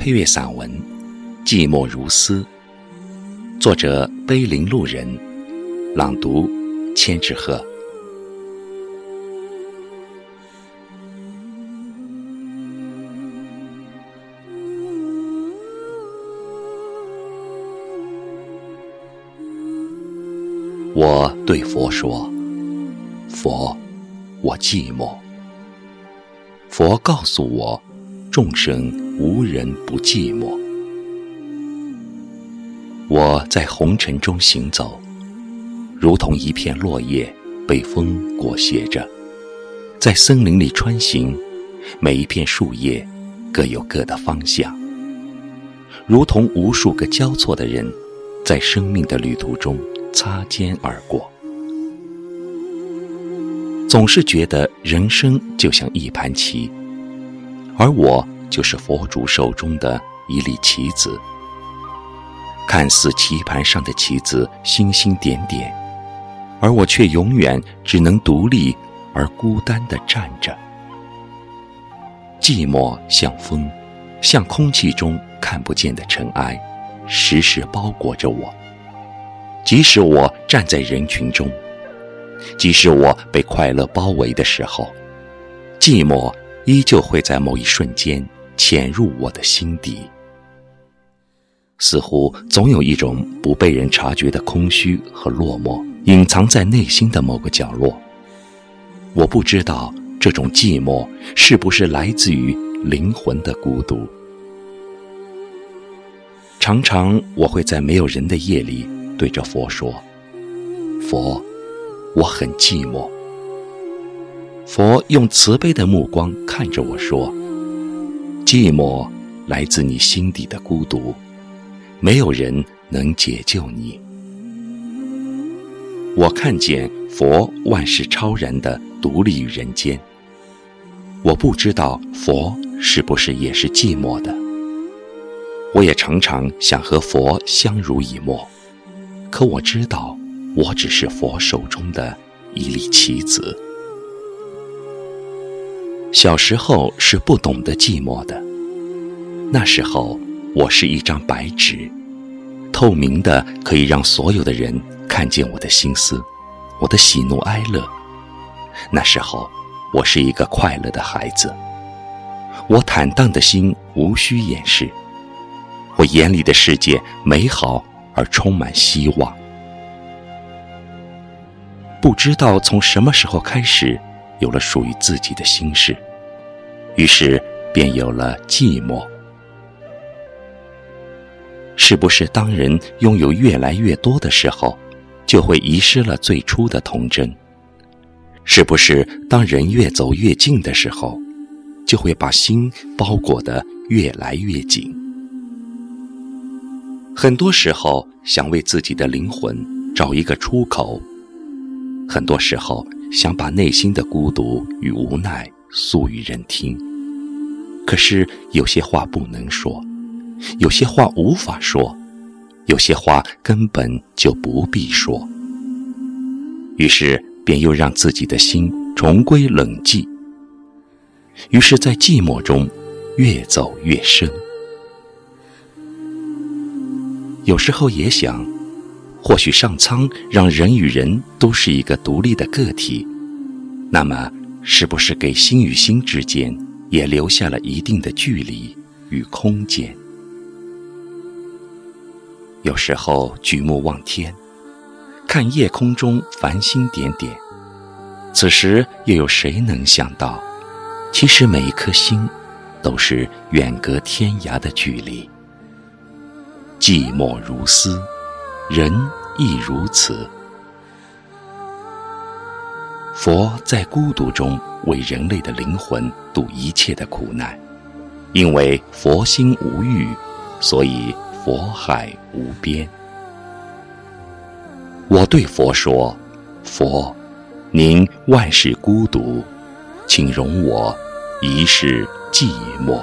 配乐散文《寂寞如斯》，作者碑林路人，朗读千纸鹤。我对佛说：“佛，我寂寞。”佛告诉我：“众生无人不寂寞。”我在红尘中行走，如同一片落叶被风裹挟着，在森林里穿行，每一片树叶各有各的方向，如同无数个交错的人，在生命的旅途中。擦肩而过，总是觉得人生就像一盘棋，而我就是佛祖手中的一粒棋子。看似棋盘上的棋子星星点点，而我却永远只能独立而孤单地站着。寂寞像风，像空气中看不见的尘埃，时时包裹着我。即使我站在人群中，即使我被快乐包围的时候，寂寞依旧会在某一瞬间潜入我的心底。似乎总有一种不被人察觉的空虚和落寞，隐藏在内心的某个角落。我不知道这种寂寞是不是来自于灵魂的孤独。常常我会在没有人的夜里。对着佛说：“佛，我很寂寞。”佛用慈悲的目光看着我说：“寂寞来自你心底的孤独，没有人能解救你。”我看见佛万事超然的独立于人间。我不知道佛是不是也是寂寞的。我也常常想和佛相濡以沫。可我知道，我只是佛手中的一粒棋子。小时候是不懂得寂寞的，那时候我是一张白纸，透明的可以让所有的人看见我的心思，我的喜怒哀乐。那时候我是一个快乐的孩子，我坦荡的心无需掩饰，我眼里的世界美好。而充满希望。不知道从什么时候开始，有了属于自己的心事，于是便有了寂寞。是不是当人拥有越来越多的时候，就会遗失了最初的童真？是不是当人越走越近的时候，就会把心包裹得越来越紧？很多时候想为自己的灵魂找一个出口，很多时候想把内心的孤独与无奈诉与人听。可是有些话不能说，有些话无法说，有些话根本就不必说。于是便又让自己的心重归冷寂。于是，在寂寞中越走越深。有时候也想，或许上苍让人与人都是一个独立的个体，那么是不是给心与心之间也留下了一定的距离与空间？有时候举目望天，看夜空中繁星点点，此时又有谁能想到，其实每一颗星都是远隔天涯的距离。寂寞如斯，人亦如此。佛在孤独中为人类的灵魂度一切的苦难，因为佛心无欲，所以佛海无边。我对佛说：“佛，您万事孤独，请容我一世寂寞。”